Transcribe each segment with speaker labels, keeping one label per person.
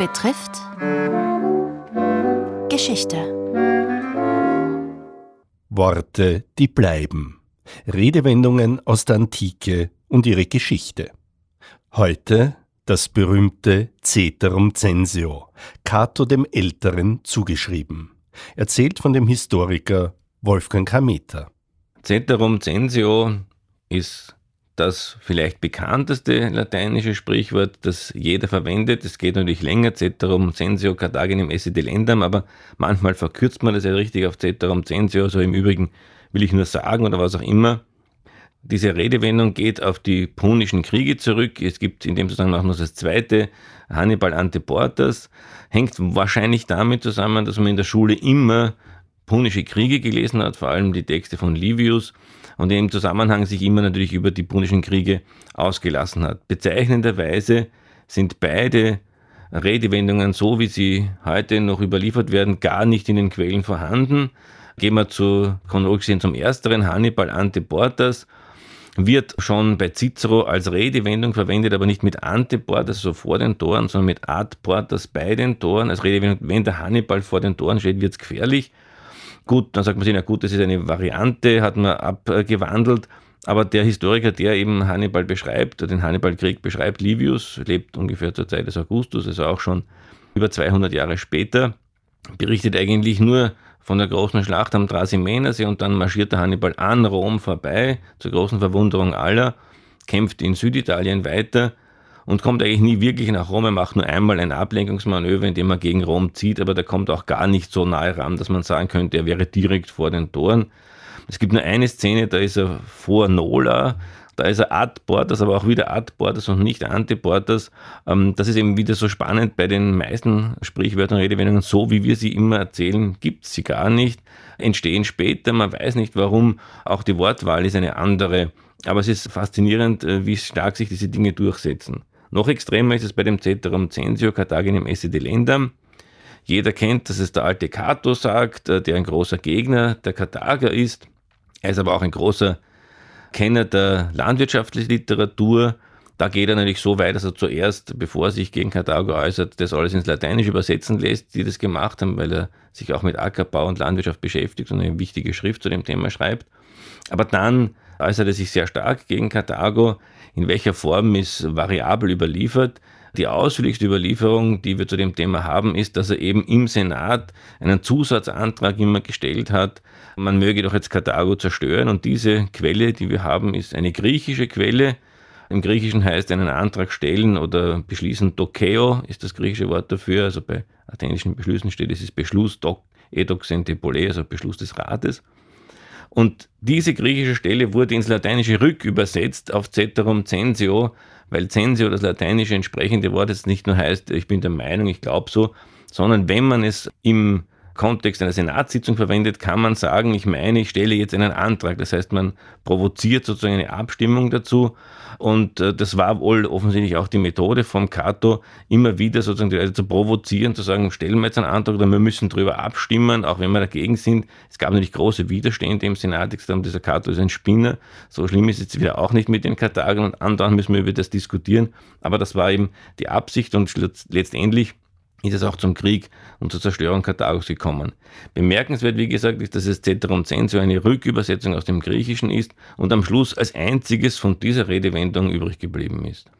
Speaker 1: betrifft Geschichte.
Speaker 2: Worte, die bleiben. Redewendungen aus der Antike und ihre Geschichte. Heute das berühmte Ceterum Censeo, Cato dem Älteren zugeschrieben. Erzählt von dem Historiker Wolfgang Hameter.
Speaker 3: Ceterum Censeo ist das vielleicht bekannteste lateinische Sprichwort, das jeder verwendet. Es geht natürlich länger, ceterum censio cartaginem esse delendam, aber manchmal verkürzt man das ja richtig auf ceterum censio, so im Übrigen will ich nur sagen oder was auch immer. Diese Redewendung geht auf die punischen Kriege zurück. Es gibt in dem Zusammenhang auch noch das zweite, Hannibal Anteportas. Hängt wahrscheinlich damit zusammen, dass man in der Schule immer punische Kriege gelesen hat, vor allem die Texte von Livius und im Zusammenhang sich immer natürlich über die punischen Kriege ausgelassen hat. Bezeichnenderweise sind beide Redewendungen, so wie sie heute noch überliefert werden, gar nicht in den Quellen vorhanden. Gehen wir zu chronologisch gesehen zum ersteren, Hannibal Anteportas wird schon bei Cicero als Redewendung verwendet, aber nicht mit Anteportas, so vor den Toren, sondern mit Adportas bei den Toren. Als Redewendung, wenn der Hannibal vor den Toren steht, wird es gefährlich. Gut, dann sagt man sich, na gut, das ist eine Variante, hat man abgewandelt. Aber der Historiker, der eben Hannibal beschreibt, den Hannibal-Krieg beschreibt, Livius, lebt ungefähr zur Zeit des Augustus, also auch schon über 200 Jahre später, berichtet eigentlich nur von der großen Schlacht am Trasimenasee und dann marschiert der Hannibal an Rom vorbei, zur großen Verwunderung aller, kämpft in Süditalien weiter und kommt eigentlich nie wirklich nach Rom. Er macht nur einmal ein Ablenkungsmanöver, indem er gegen Rom zieht, aber der kommt auch gar nicht so nahe ran, dass man sagen könnte, er wäre direkt vor den Toren. Es gibt nur eine Szene, da ist er vor Nola, da ist er Ad Portas, aber auch wieder Ad Portas und nicht Ante Portas. Ähm, das ist eben wieder so spannend bei den meisten Sprichwörtern und Redewendungen. So wie wir sie immer erzählen, gibt es sie gar nicht. Entstehen später, man weiß nicht warum. Auch die Wortwahl ist eine andere. Aber es ist faszinierend, äh, wie stark sich diese Dinge durchsetzen. Noch extremer ist es bei dem Ceterum Censio Carthaginem esse delendam. Jeder kennt, dass es der alte Cato sagt, äh, der ein großer Gegner der Karthager ist. Er ist aber auch ein großer Kenner der landwirtschaftlichen Literatur. Da geht er natürlich so weit, dass er zuerst, bevor er sich gegen Karthago äußert, das alles ins Lateinische übersetzen lässt, die das gemacht haben, weil er sich auch mit Ackerbau und Landwirtschaft beschäftigt und eine wichtige Schrift zu dem Thema schreibt. Aber dann äußert er sich sehr stark gegen Karthago. In welcher Form ist variabel überliefert. Die ausführlichste Überlieferung, die wir zu dem Thema haben, ist, dass er eben im Senat einen Zusatzantrag immer gestellt hat, man möge doch jetzt Karthago zerstören. Und diese Quelle, die wir haben, ist eine griechische Quelle. Im Griechischen heißt einen Antrag stellen oder beschließen, dokeo ist das griechische Wort dafür. Also bei athenischen Beschlüssen steht es ist Beschluss, doc, edox entepole, also Beschluss des Rates. Und diese griechische Stelle wurde ins Lateinische rückübersetzt auf Ceterum Censio, weil Censio, das lateinische entsprechende Wort, jetzt nicht nur heißt, ich bin der Meinung, ich glaube so, sondern wenn man es im Kontext einer Senatssitzung verwendet, kann man sagen, ich meine, ich stelle jetzt einen Antrag. Das heißt, man provoziert sozusagen eine Abstimmung dazu. Und äh, das war wohl offensichtlich auch die Methode vom Cato, immer wieder sozusagen die Leute zu provozieren, zu sagen, stellen wir jetzt einen Antrag oder wir müssen darüber abstimmen, auch wenn wir dagegen sind. Es gab natürlich große Widerstände im Senat, die haben, dieser Cato ist ein Spinner. So schlimm ist es jetzt wieder auch nicht mit den Karthagern und anderen müssen wir über das diskutieren. Aber das war eben die Absicht und letztendlich ist es auch zum Krieg und zur Zerstörung Karthagos gekommen. Bemerkenswert, wie gesagt, ist, dass es Ceterum Censio eine Rückübersetzung aus dem Griechischen ist und am Schluss als einziges von dieser Redewendung übrig geblieben ist.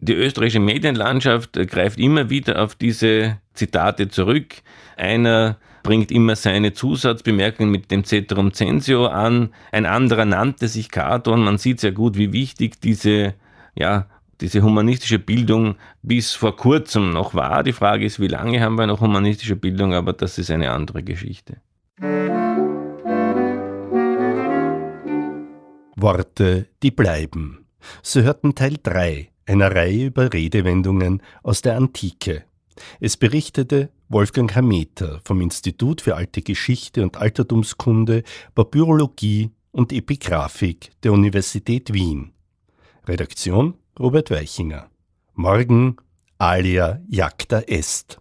Speaker 3: Die österreichische Medienlandschaft greift immer wieder auf diese Zitate zurück. Einer bringt immer seine Zusatzbemerkungen mit dem Ceterum Censio an. Ein anderer nannte sich Cato und man sieht sehr gut, wie wichtig diese ja, diese humanistische Bildung bis vor kurzem noch war. Die Frage ist, wie lange haben wir noch humanistische Bildung, aber das ist eine andere Geschichte.
Speaker 2: Worte, die bleiben. Sie hörten Teil 3 einer Reihe über Redewendungen aus der Antike. Es berichtete Wolfgang Hameter vom Institut für Alte Geschichte und Altertumskunde, Papyrologie und Epigraphik der Universität Wien. Redaktion Robert Weichinger. Morgen Alia Jagda Est.